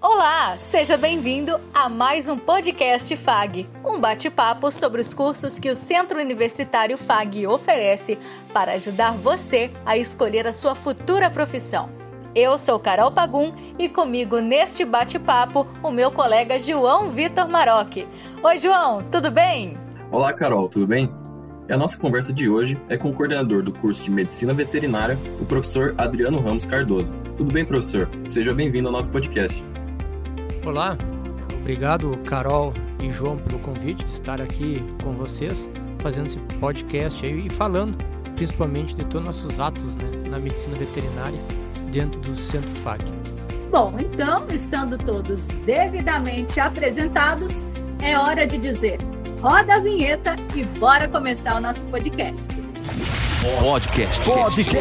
Olá, seja bem-vindo a mais um podcast FAG, um bate-papo sobre os cursos que o Centro Universitário FAG oferece para ajudar você a escolher a sua futura profissão. Eu sou Carol Pagum e comigo neste bate-papo o meu colega João Vitor Maroc. Oi, João, tudo bem? Olá, Carol, tudo bem? E a nossa conversa de hoje é com o coordenador do curso de Medicina Veterinária, o professor Adriano Ramos Cardoso. Tudo bem, professor? Seja bem-vindo ao nosso podcast. Olá, obrigado Carol e João pelo convite de estar aqui com vocês, fazendo esse podcast aí e falando principalmente de todos os nossos atos né, na medicina veterinária dentro do Centro FAC. Bom, então, estando todos devidamente apresentados, é hora de dizer roda a vinheta e bora começar o nosso podcast. Podcast. Podcast.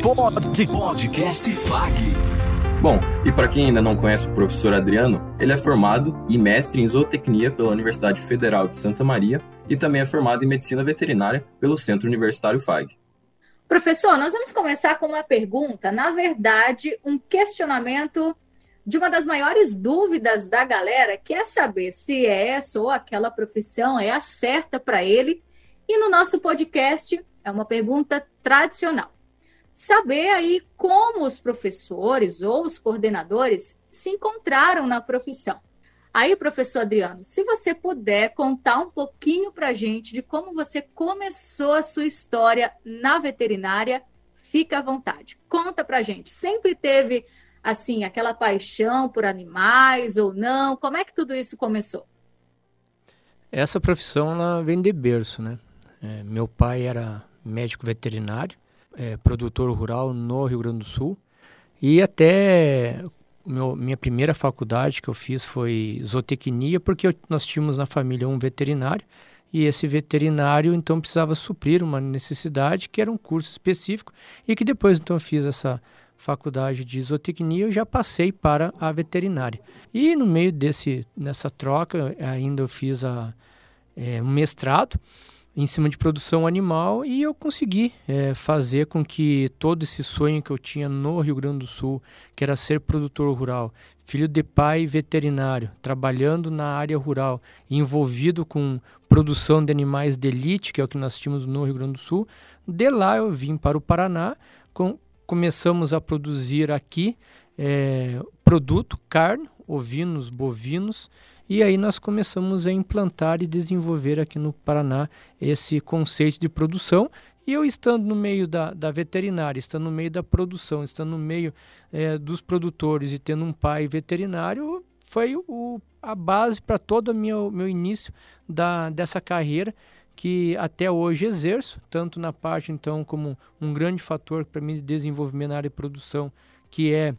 Podcast. Podcast FAG. Bom, e para quem ainda não conhece o professor Adriano, ele é formado e mestre em zootecnia pela Universidade Federal de Santa Maria e também é formado em medicina veterinária pelo Centro Universitário FAG. Professor, nós vamos começar com uma pergunta, na verdade, um questionamento de uma das maiores dúvidas da galera, que é saber se essa ou aquela profissão é a certa para ele. E no nosso podcast é uma pergunta tradicional saber aí como os professores ou os coordenadores se encontraram na profissão. Aí, professor Adriano, se você puder contar um pouquinho para a gente de como você começou a sua história na veterinária, fica à vontade. Conta para a gente. Sempre teve, assim, aquela paixão por animais ou não? Como é que tudo isso começou? Essa profissão, ela vem de berço, né? É, meu pai era médico veterinário é, produtor rural no Rio Grande do Sul. E até meu, minha primeira faculdade que eu fiz foi zootecnia, porque eu, nós tínhamos na família um veterinário, e esse veterinário então precisava suprir uma necessidade que era um curso específico, e que depois então eu fiz essa faculdade de zootecnia, eu já passei para a veterinária. E no meio desse nessa troca ainda eu fiz a, é, um mestrado, em cima de produção animal e eu consegui é, fazer com que todo esse sonho que eu tinha no Rio Grande do Sul, que era ser produtor rural, filho de pai veterinário, trabalhando na área rural, envolvido com produção de animais de elite, que é o que nós tínhamos no Rio Grande do Sul, de lá eu vim para o Paraná, com, começamos a produzir aqui é, produto, carne, ovinos, bovinos, e aí nós começamos a implantar e desenvolver aqui no Paraná esse conceito de produção. E eu estando no meio da, da veterinária, estando no meio da produção, estando no meio é, dos produtores e tendo um pai veterinário, foi o, a base para todo o meu, meu início da, dessa carreira que até hoje exerço, tanto na parte então como um grande fator para mim de desenvolvimento na área de produção, que é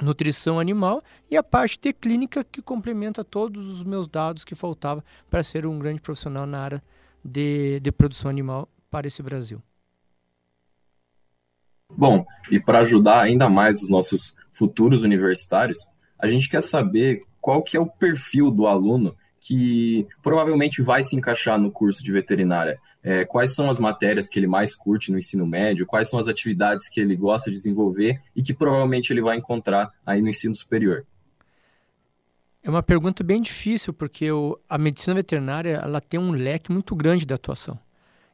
nutrição animal e a parte de clínica que complementa todos os meus dados que faltava para ser um grande profissional na área de, de produção animal para esse Brasil. Bom, e para ajudar ainda mais os nossos futuros universitários, a gente quer saber qual que é o perfil do aluno que provavelmente vai se encaixar no curso de veterinária é, quais são as matérias que ele mais curte no ensino médio, quais são as atividades que ele gosta de desenvolver e que provavelmente ele vai encontrar aí no ensino superior. É uma pergunta bem difícil, porque o, a medicina veterinária ela tem um leque muito grande de atuação.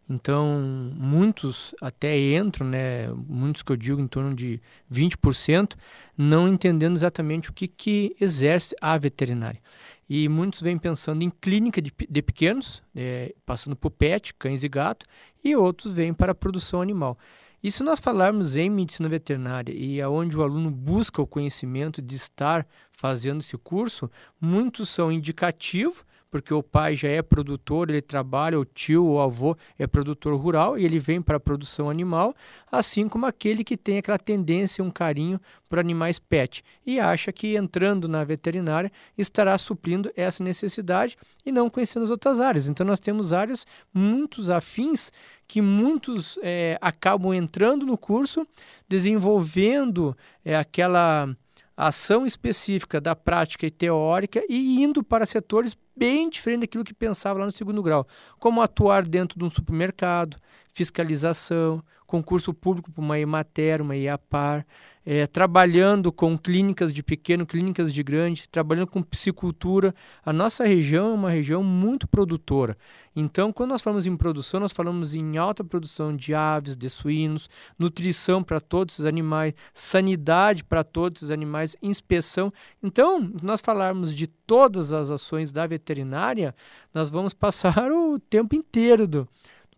Então, muitos até entram, né, muitos que eu digo em torno de 20%, não entendendo exatamente o que, que exerce a veterinária. E muitos vêm pensando em clínica de, de pequenos, é, passando por pet, cães e gato, e outros vêm para a produção animal. E se nós falarmos em medicina veterinária e aonde o aluno busca o conhecimento de estar fazendo esse curso, muitos são indicativos porque o pai já é produtor, ele trabalha, o tio, o avô é produtor rural e ele vem para a produção animal, assim como aquele que tem aquela tendência, um carinho por animais pet e acha que entrando na veterinária estará suprindo essa necessidade e não conhecendo as outras áreas. Então nós temos áreas muito afins que muitos é, acabam entrando no curso, desenvolvendo é, aquela ação específica da prática e teórica e indo para setores bem diferente daquilo que pensava lá no segundo grau, como atuar dentro de um supermercado, fiscalização, concurso público para uma EMATER, uma IAPAR, é, trabalhando com clínicas de pequeno, clínicas de grande, trabalhando com piscicultura. A nossa região é uma região muito produtora. Então, quando nós falamos em produção, nós falamos em alta produção de aves, de suínos, nutrição para todos os animais, sanidade para todos os animais, inspeção. Então, nós falarmos de todas as ações da veterinária, nós vamos passar o tempo inteiro do,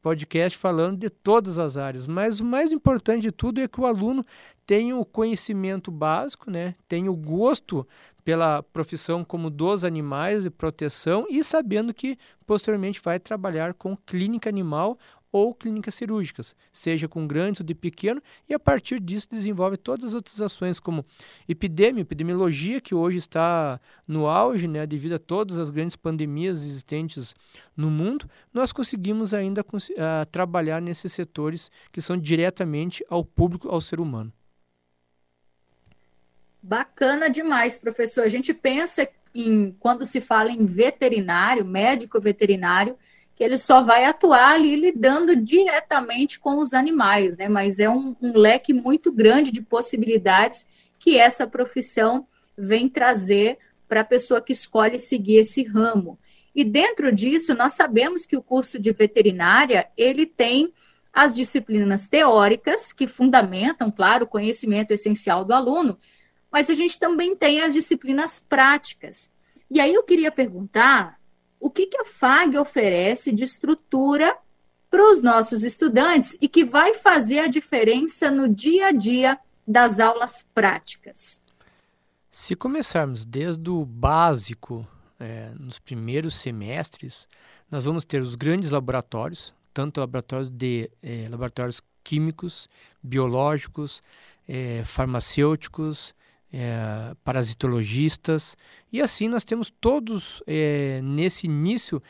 podcast falando de todas as áreas, mas o mais importante de tudo é que o aluno tenha o conhecimento básico, né? tenha o gosto pela profissão como dos animais de proteção e sabendo que posteriormente vai trabalhar com clínica animal ou clínicas cirúrgicas, seja com grandes ou de pequeno, e a partir disso desenvolve todas as outras ações, como epidemia, epidemiologia, que hoje está no auge, né, devido a todas as grandes pandemias existentes no mundo, nós conseguimos ainda uh, trabalhar nesses setores que são diretamente ao público, ao ser humano. Bacana demais, professor. A gente pensa em quando se fala em veterinário, médico veterinário, que ele só vai atuar ali lidando diretamente com os animais, né? Mas é um, um leque muito grande de possibilidades que essa profissão vem trazer para a pessoa que escolhe seguir esse ramo. E dentro disso, nós sabemos que o curso de veterinária, ele tem as disciplinas teóricas, que fundamentam, claro, o conhecimento essencial do aluno, mas a gente também tem as disciplinas práticas. E aí eu queria perguntar o que, que a FAG oferece de estrutura para os nossos estudantes e que vai fazer a diferença no dia a dia das aulas práticas. Se começarmos desde o básico, é, nos primeiros semestres, nós vamos ter os grandes laboratórios, tanto laboratórios de é, laboratórios químicos, biológicos, é, farmacêuticos, é, parasitologistas, e assim nós temos todos é, nesse início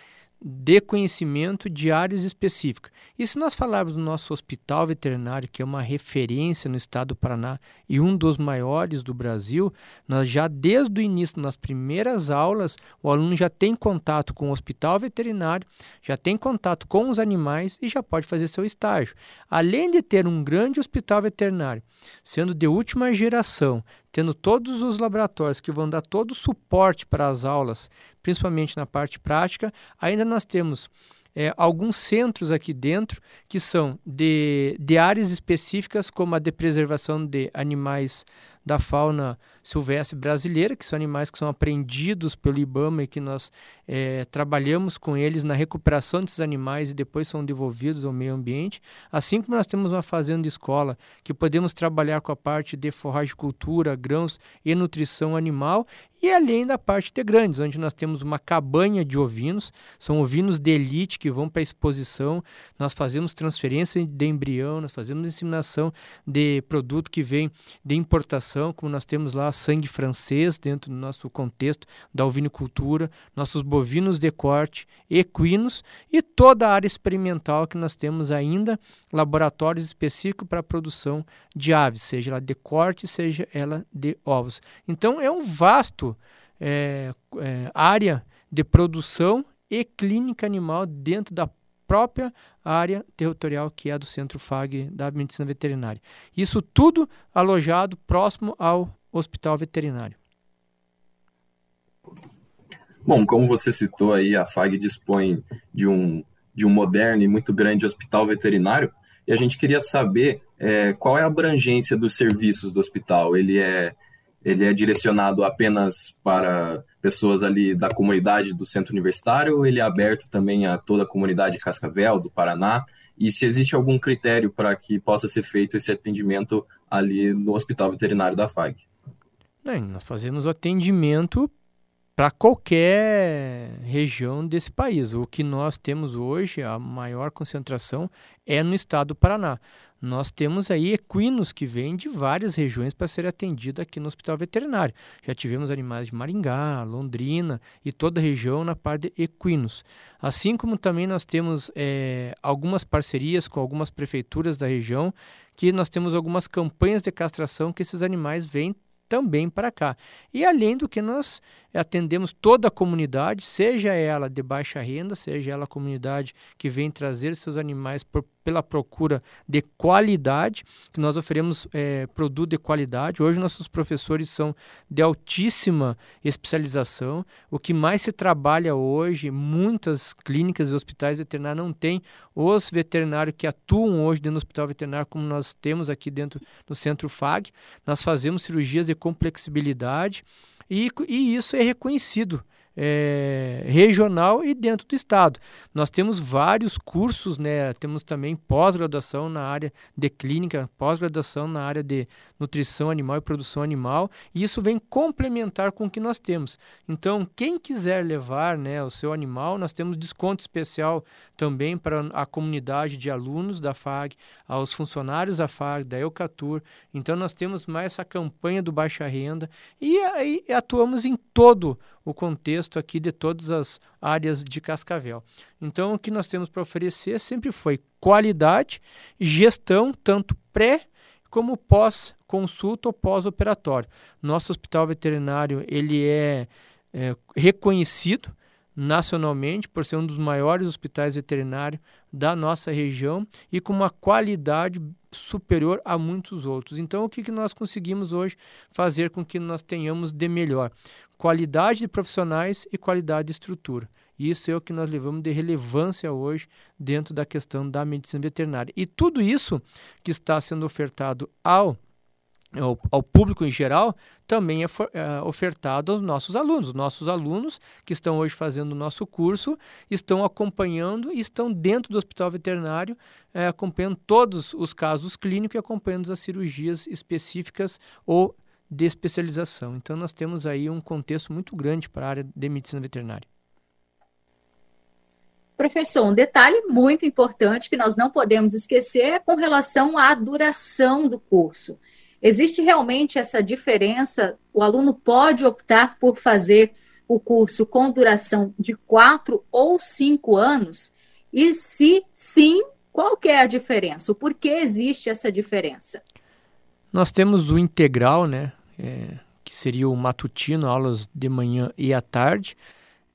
de conhecimento de áreas específicas. E se nós falarmos do nosso hospital veterinário, que é uma referência no estado do Paraná e um dos maiores do Brasil, nós já desde o início, nas primeiras aulas, o aluno já tem contato com o hospital veterinário, já tem contato com os animais e já pode fazer seu estágio. Além de ter um grande hospital veterinário, sendo de última geração, tendo todos os laboratórios que vão dar todo o suporte para as aulas, principalmente na parte prática, ainda nós temos é, alguns centros aqui dentro que são de, de áreas específicas, como a de preservação de animais da fauna silvestre brasileira, que são animais que são apreendidos pelo IBAMA e que nós é, trabalhamos com eles na recuperação desses animais e depois são devolvidos ao meio ambiente. Assim como nós temos uma fazenda escola, que podemos trabalhar com a parte de forragicultura, grãos e nutrição animal, e além da parte de grandes, onde nós temos uma cabanha de ovinos, são ovinos de elite que vão para a exposição, nós fazemos transferência de embrião, nós fazemos inseminação de produto que vem de importação, como nós temos lá sangue francês dentro do nosso contexto da ovinicultura, nossos bovinos de corte, equinos e toda a área experimental que nós temos ainda, laboratórios específicos para a produção de aves, seja ela de corte, seja ela de ovos. Então é um vasto é, é, área de produção e clínica animal dentro da própria área territorial que é do Centro FAG da Medicina Veterinária. Isso tudo alojado próximo ao Hospital Veterinário. Bom, como você citou aí, a FAG dispõe de um, de um moderno e muito grande hospital veterinário, e a gente queria saber é, qual é a abrangência dos serviços do hospital. Ele é ele é direcionado apenas para pessoas ali da comunidade do centro universitário ele é aberto também a toda a comunidade de Cascavel, do Paraná? E se existe algum critério para que possa ser feito esse atendimento ali no Hospital Veterinário da FAG? Nós fazemos atendimento para qualquer região desse país. O que nós temos hoje, a maior concentração, é no estado do Paraná nós temos aí equinos que vêm de várias regiões para ser atendido aqui no hospital veterinário. Já tivemos animais de Maringá, Londrina e toda a região na parte de equinos. Assim como também nós temos é, algumas parcerias com algumas prefeituras da região, que nós temos algumas campanhas de castração que esses animais vêm também para cá. E além do que nós atendemos toda a comunidade, seja ela de baixa renda, seja ela a comunidade que vem trazer seus animais por, pela procura de qualidade, que nós oferecemos é, produto de qualidade. Hoje nossos professores são de altíssima especialização. O que mais se trabalha hoje, muitas clínicas e hospitais veterinários não têm os veterinários que atuam hoje dentro do hospital veterinário, como nós temos aqui dentro do Centro FAG. Nós fazemos cirurgias de complexibilidade e, e isso é reconhecido é, regional e dentro do estado. Nós temos vários cursos, né? temos também pós-graduação na área de clínica, pós-graduação na área de nutrição animal e produção animal, e isso vem complementar com o que nós temos. Então, quem quiser levar né, o seu animal, nós temos desconto especial também para a comunidade de alunos da FAG, aos funcionários da FAG, da Eucatur. Então, nós temos mais essa campanha do baixa renda e aí atuamos em todo o contexto aqui de todas as áreas de Cascavel. Então, o que nós temos para oferecer sempre foi qualidade, gestão, tanto pré como pós-consulta ou pós-operatório. Nosso hospital veterinário ele é, é reconhecido nacionalmente por ser um dos maiores hospitais veterinários da nossa região e com uma qualidade superior a muitos outros. Então, o que, que nós conseguimos hoje fazer com que nós tenhamos de melhor? Qualidade de profissionais e qualidade de estrutura. Isso é o que nós levamos de relevância hoje dentro da questão da medicina veterinária. E tudo isso que está sendo ofertado ao ao, ao, público em geral, também é, for, é, ofertado aos nossos alunos. Os nossos alunos que estão hoje fazendo o nosso curso estão acompanhando e estão dentro do hospital veterinário, é, acompanhando todos os casos clínicos e acompanhando as cirurgias específicas ou de especialização. Então, nós temos aí um contexto muito grande para a área de medicina veterinária. Professor, um detalhe muito importante que nós não podemos esquecer é com relação à duração do curso. Existe realmente essa diferença? O aluno pode optar por fazer o curso com duração de quatro ou cinco anos? E se sim, qual que é a diferença? O porquê existe essa diferença? Nós temos o integral, né? É, que seria o matutino, aulas de manhã e à tarde,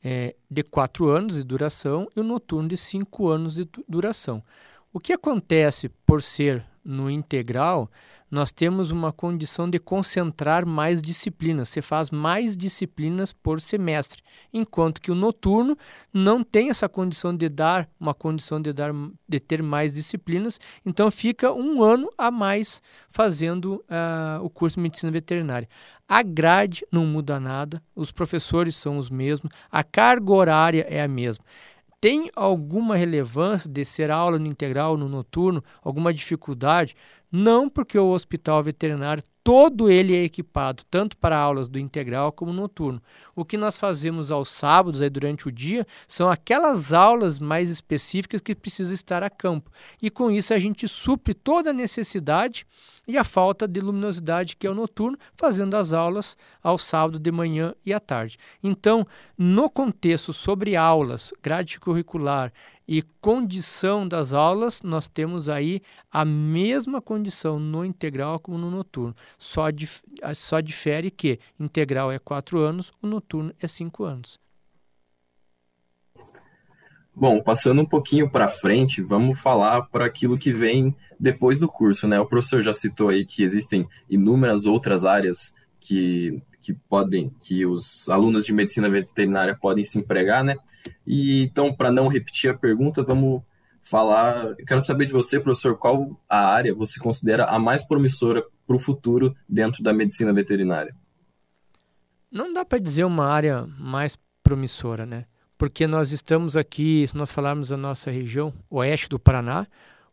é, de quatro anos de duração, e o noturno de cinco anos de duração. O que acontece por ser no integral nós temos uma condição de concentrar mais disciplinas. Você faz mais disciplinas por semestre, enquanto que o noturno não tem essa condição de dar uma condição de dar de ter mais disciplinas. Então fica um ano a mais fazendo uh, o curso de medicina veterinária. A grade não muda nada, os professores são os mesmos, a carga horária é a mesma tem alguma relevância de ser aula no integral, no noturno, alguma dificuldade? Não porque o hospital veterinário todo ele é equipado tanto para aulas do integral como noturno. O que nós fazemos aos sábados aí durante o dia são aquelas aulas mais específicas que precisa estar a campo. E com isso a gente supre toda a necessidade e a falta de luminosidade que é o noturno, fazendo as aulas ao sábado de manhã e à tarde. Então, no contexto sobre aulas, grade curricular e condição das aulas, nós temos aí a mesma condição no integral como no noturno. Só, dif só difere que integral é quatro anos, o noturno é cinco anos. Bom, passando um pouquinho para frente, vamos falar para aquilo que vem depois do curso, né? O professor já citou aí que existem inúmeras outras áreas que, que podem, que os alunos de medicina veterinária podem se empregar, né? E então, para não repetir a pergunta, vamos falar. Quero saber de você, professor, qual a área você considera a mais promissora para o futuro dentro da medicina veterinária? Não dá para dizer uma área mais promissora, né? Porque nós estamos aqui, se nós falarmos da nossa região, oeste do Paraná,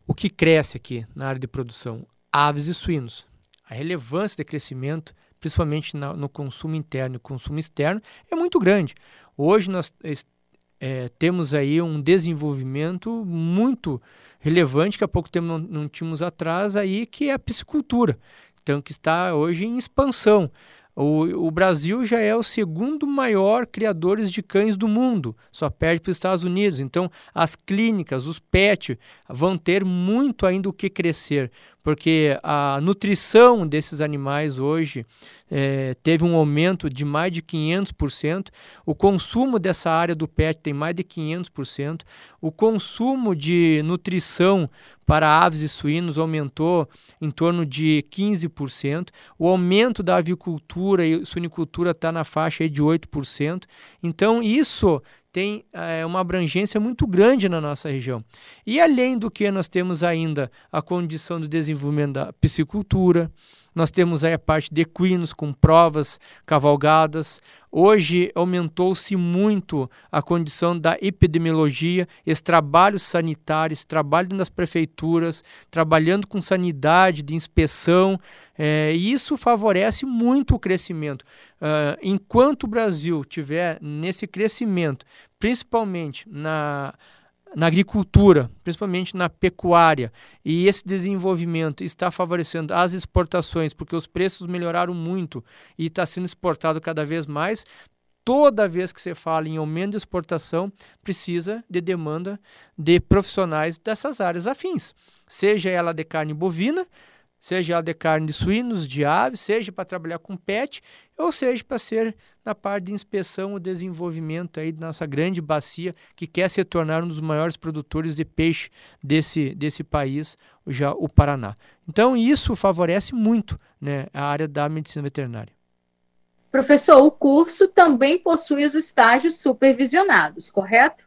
o que cresce aqui na área de produção? Aves e suínos. A relevância de crescimento, principalmente no consumo interno e consumo externo, é muito grande. Hoje nós é, temos aí um desenvolvimento muito relevante que há pouco tempo não, não tínhamos atrás aí, que é a piscicultura. Então, que está hoje em expansão. O, o, Brasil já é o segundo maior criadores de cães do mundo, só perde para os Estados Unidos. Então, as clínicas, os PET, vão ter muito ainda o que crescer, porque a nutrição desses animais hoje é, teve um aumento de mais de 500%, o consumo dessa área do PET tem mais de 500%, o consumo de nutrição para aves e suínos aumentou em torno de 15%. O aumento da avicultura e suinicultura está na faixa de 8%. Então, isso tem é, uma abrangência muito grande na nossa região. E além do que, nós temos ainda a condição do desenvolvimento da piscicultura, nós temos aí a parte de equinos com provas cavalgadas. Hoje aumentou-se muito a condição da epidemiologia, esse trabalho sanitário, esse trabalho das prefeituras, trabalhando com sanidade, de inspeção, é, e isso favorece muito o crescimento. Uh, enquanto o Brasil tiver nesse crescimento, principalmente na na agricultura, principalmente na pecuária, e esse desenvolvimento está favorecendo as exportações, porque os preços melhoraram muito e está sendo exportado cada vez mais. Toda vez que você fala em aumento de exportação, precisa de demanda de profissionais dessas áreas afins, seja ela de carne bovina, seja ela de carne de suínos, de aves, seja para trabalhar com pet, ou seja para ser na parte de inspeção e desenvolvimento aí da nossa grande bacia, que quer se tornar um dos maiores produtores de peixe desse, desse país, já o Paraná. Então, isso favorece muito né, a área da medicina veterinária. Professor, o curso também possui os estágios supervisionados, correto?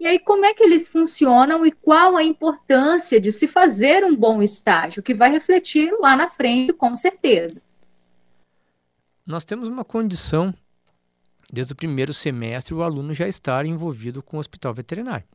E aí, como é que eles funcionam e qual a importância de se fazer um bom estágio, que vai refletir lá na frente, com certeza? Nós temos uma condição desde o primeiro semestre, o aluno já estar envolvido com o hospital veterinário,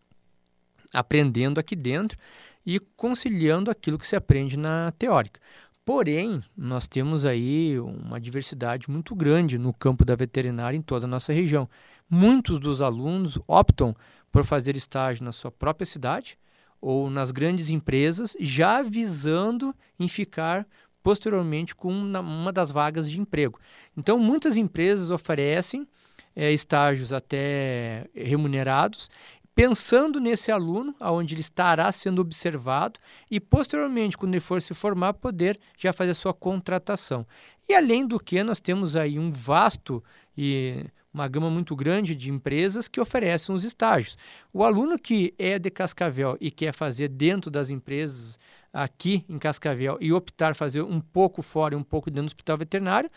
aprendendo aqui dentro e conciliando aquilo que se aprende na teórica. Porém, nós temos aí uma diversidade muito grande no campo da veterinária em toda a nossa região. Muitos dos alunos optam por fazer estágio na sua própria cidade ou nas grandes empresas, já visando em ficar posteriormente com uma das vagas de emprego. Então, muitas empresas oferecem é, estágios até remunerados, pensando nesse aluno, aonde ele estará sendo observado e posteriormente, quando ele for se formar, poder já fazer a sua contratação. E além do que, nós temos aí um vasto e uma gama muito grande de empresas que oferecem os estágios. O aluno que é de Cascavel e quer fazer dentro das empresas aqui em Cascavel e optar fazer um pouco fora e um pouco dentro do hospital veterinário,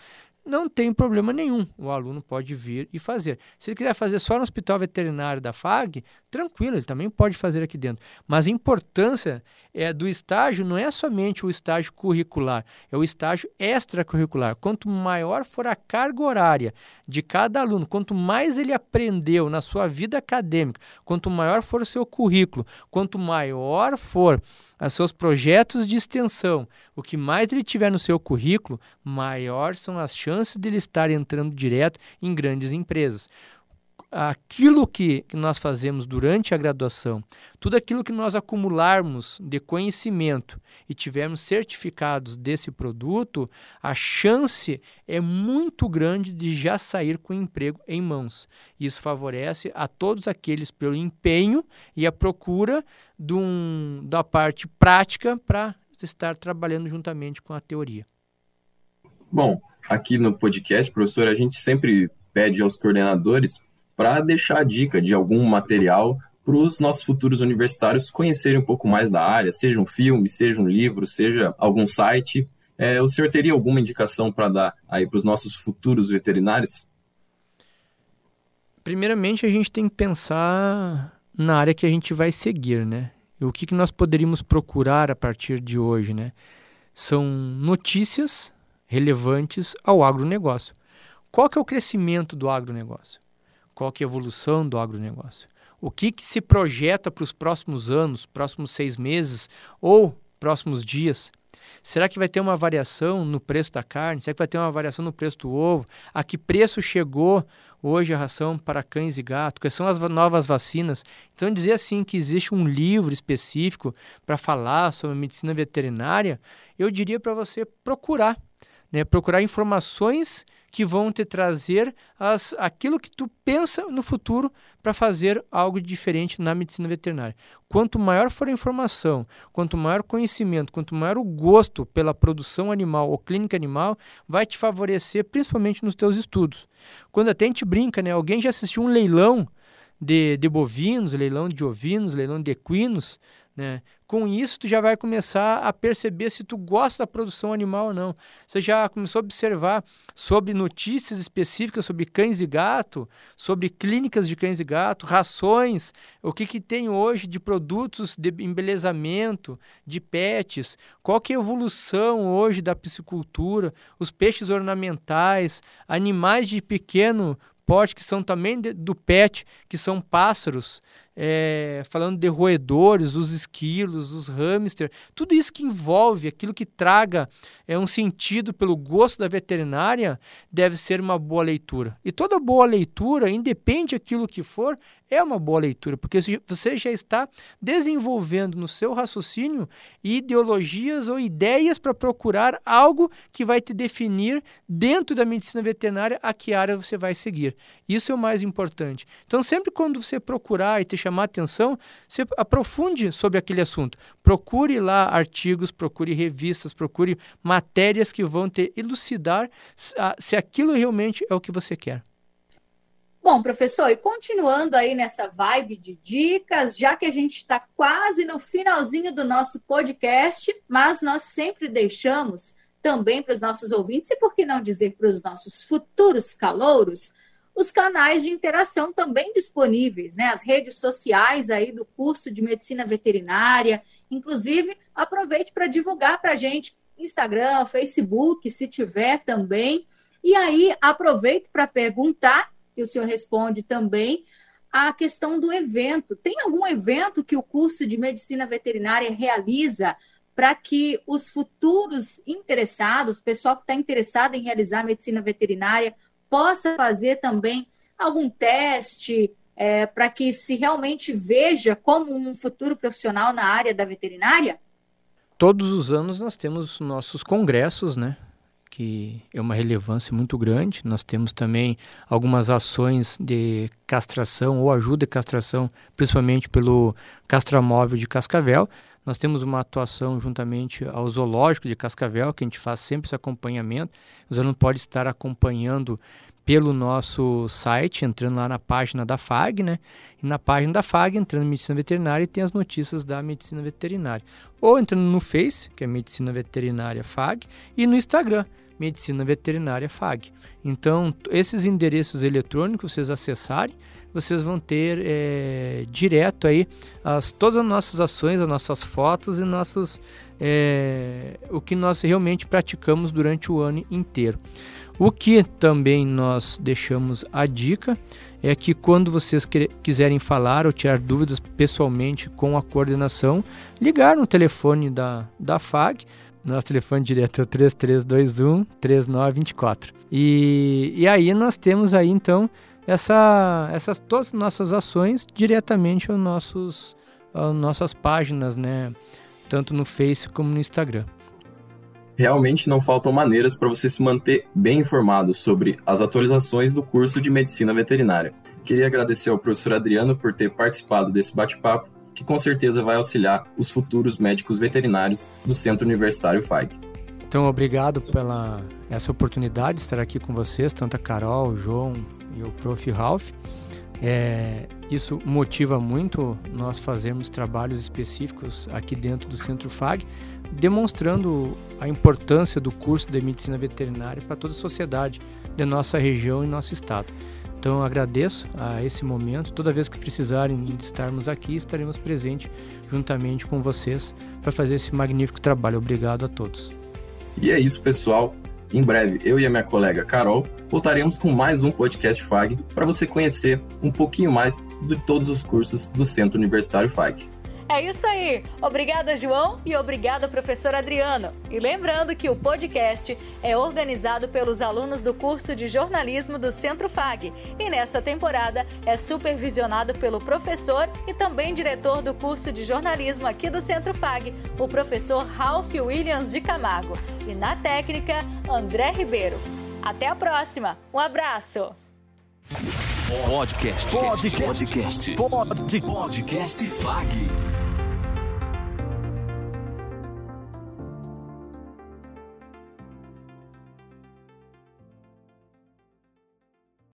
não tem problema nenhum. O aluno pode vir e fazer. Se ele quiser fazer só no hospital veterinário da FAG, tranquilo, ele também pode fazer aqui dentro. Mas a importância é do estágio não é somente o estágio curricular, é o estágio extracurricular. Quanto maior for a carga horária de cada aluno, quanto mais ele aprendeu na sua vida acadêmica, quanto maior for o seu currículo, quanto maior for os seus projetos de extensão, o que mais ele tiver no seu currículo, maior são as chances de ele estar entrando direto em grandes empresas aquilo que, nós fazemos durante a graduação, tudo aquilo que nós acumularmos de conhecimento e tivermos certificados desse produto, a chance é muito grande de já sair com o emprego em mãos. Isso favorece a todos aqueles pelo empenho e a procura um, da parte prática para estar trabalhando juntamente com a teoria. Bom, aqui no podcast, professor, a gente sempre pede aos coordenadores para deixar a dica de algum material para os nossos futuros universitários conhecerem um pouco mais da área, seja um filme, seja um livro, seja algum site. É, o senhor teria alguma indicação para dar aí para os nossos futuros veterinários? Primeiramente, a gente tem que pensar na área que a gente vai seguir, né? E o que, que nós poderíamos procurar a partir de hoje, né? São notícias relevantes ao agronegócio. Qual que é o crescimento do agronegócio? Qual que é a evolução do agronegócio. O que, que se projeta para os próximos anos, próximos seis meses ou próximos dias? Será que vai ter uma variação no preço da carne? Será que vai ter uma variação no preço do ovo? A que preço chegou hoje a ração para cães e gatos? Quais são as novas vacinas? Então, dizer assim que existe um livro específico para falar sobre medicina veterinária, eu diria para você procurar, né? procurar informações que vão te trazer as, aquilo que tu pensa no futuro para fazer algo diferente na medicina veterinária. Quanto maior for a informação, quanto maior o conhecimento, quanto maior o gosto pela produção animal ou clínica animal, vai te favorecer principalmente nos teus estudos. Quando até a gente brinca, né? Alguém já assistiu um leilão de, de bovinos, leilão de ovinos, leilão de equinos, né? Com isso, tu já vai começar a perceber se tu gosta da produção animal ou não. Você já começou a observar sobre notícias específicas sobre cães e gato, sobre clínicas de cães e gato, rações, o que, que tem hoje de produtos de embelezamento, de pets, qual que é a evolução hoje da piscicultura, os peixes ornamentais, animais de pequeno porte que são também de, do pet, que são pássaros, é, falando de roedores, os esquilos, os hamster, tudo isso que envolve, aquilo que traga é, um sentido pelo gosto da veterinária, deve ser uma boa leitura. E toda boa leitura, independe aquilo que for, é uma boa leitura, porque você já está desenvolvendo no seu raciocínio ideologias ou ideias para procurar algo que vai te definir dentro da medicina veterinária a que área você vai seguir. Isso é o mais importante. Então, sempre quando você procurar e te chamar atenção, você aprofunde sobre aquele assunto. Procure lá artigos, procure revistas, procure matérias que vão te elucidar se aquilo realmente é o que você quer. Bom, professor, e continuando aí nessa vibe de dicas, já que a gente está quase no finalzinho do nosso podcast, mas nós sempre deixamos também para os nossos ouvintes, e por que não dizer para os nossos futuros calouros, os canais de interação também disponíveis, né? As redes sociais aí do curso de medicina veterinária. Inclusive, aproveite para divulgar para a gente Instagram, Facebook, se tiver também. E aí, aproveito para perguntar que o senhor responde também a questão do evento. Tem algum evento que o curso de medicina veterinária realiza para que os futuros interessados, o pessoal que está interessado em realizar medicina veterinária, possa fazer também algum teste é, para que se realmente veja como um futuro profissional na área da veterinária? Todos os anos nós temos nossos congressos, né? que é uma relevância muito grande. Nós temos também algumas ações de castração ou ajuda de castração, principalmente pelo castramóvel de Cascavel. Nós temos uma atuação juntamente ao zoológico de Cascavel, que a gente faz sempre esse acompanhamento. Você não pode estar acompanhando pelo nosso site, entrando lá na página da FAG, né? E na página da FAG, entrando em Medicina Veterinária, e tem as notícias da Medicina Veterinária. Ou entrando no Face, que é Medicina Veterinária FAG, e no Instagram, Medicina Veterinária FAG. Então, esses endereços eletrônicos, vocês acessarem, vocês vão ter é, direto aí as, todas as nossas ações, as nossas fotos e nossos, é, o que nós realmente praticamos durante o ano inteiro. O que também nós deixamos a dica é que quando vocês quiserem falar ou tirar dúvidas pessoalmente com a coordenação, ligar no telefone da, da FAG, nosso telefone direto é o 3321 3924. E, e aí nós temos aí então essa, essas todas as nossas ações diretamente aos nossos, às nossas páginas, né? Tanto no Face como no Instagram. Realmente não faltam maneiras para você se manter bem informado sobre as atualizações do curso de Medicina Veterinária. Queria agradecer ao professor Adriano por ter participado desse bate-papo que com certeza vai auxiliar os futuros médicos veterinários do Centro Universitário FAG. Então, obrigado pela essa oportunidade de estar aqui com vocês, tanto a Carol, o João e o Prof. Ralph. É, isso motiva muito nós fazermos trabalhos específicos aqui dentro do Centro FAG, demonstrando a importância do curso de medicina veterinária para toda a sociedade de nossa região e nosso estado. Então agradeço a esse momento. Toda vez que precisarem de estarmos aqui, estaremos presentes juntamente com vocês para fazer esse magnífico trabalho. Obrigado a todos. E é isso, pessoal. Em breve, eu e a minha colega Carol voltaremos com mais um podcast FAG para você conhecer um pouquinho mais de todos os cursos do Centro Universitário FAG. É isso aí. Obrigada, João, e obrigada, professor Adriano. E lembrando que o podcast é organizado pelos alunos do curso de jornalismo do Centro FAG e nessa temporada é supervisionado pelo professor e também diretor do curso de jornalismo aqui do Centro FAG, o professor Ralph Williams de Camargo. E na técnica, André Ribeiro. Até a próxima. Um abraço. Podcast. Podcast. Podcast. Podcast. Podcast FAG.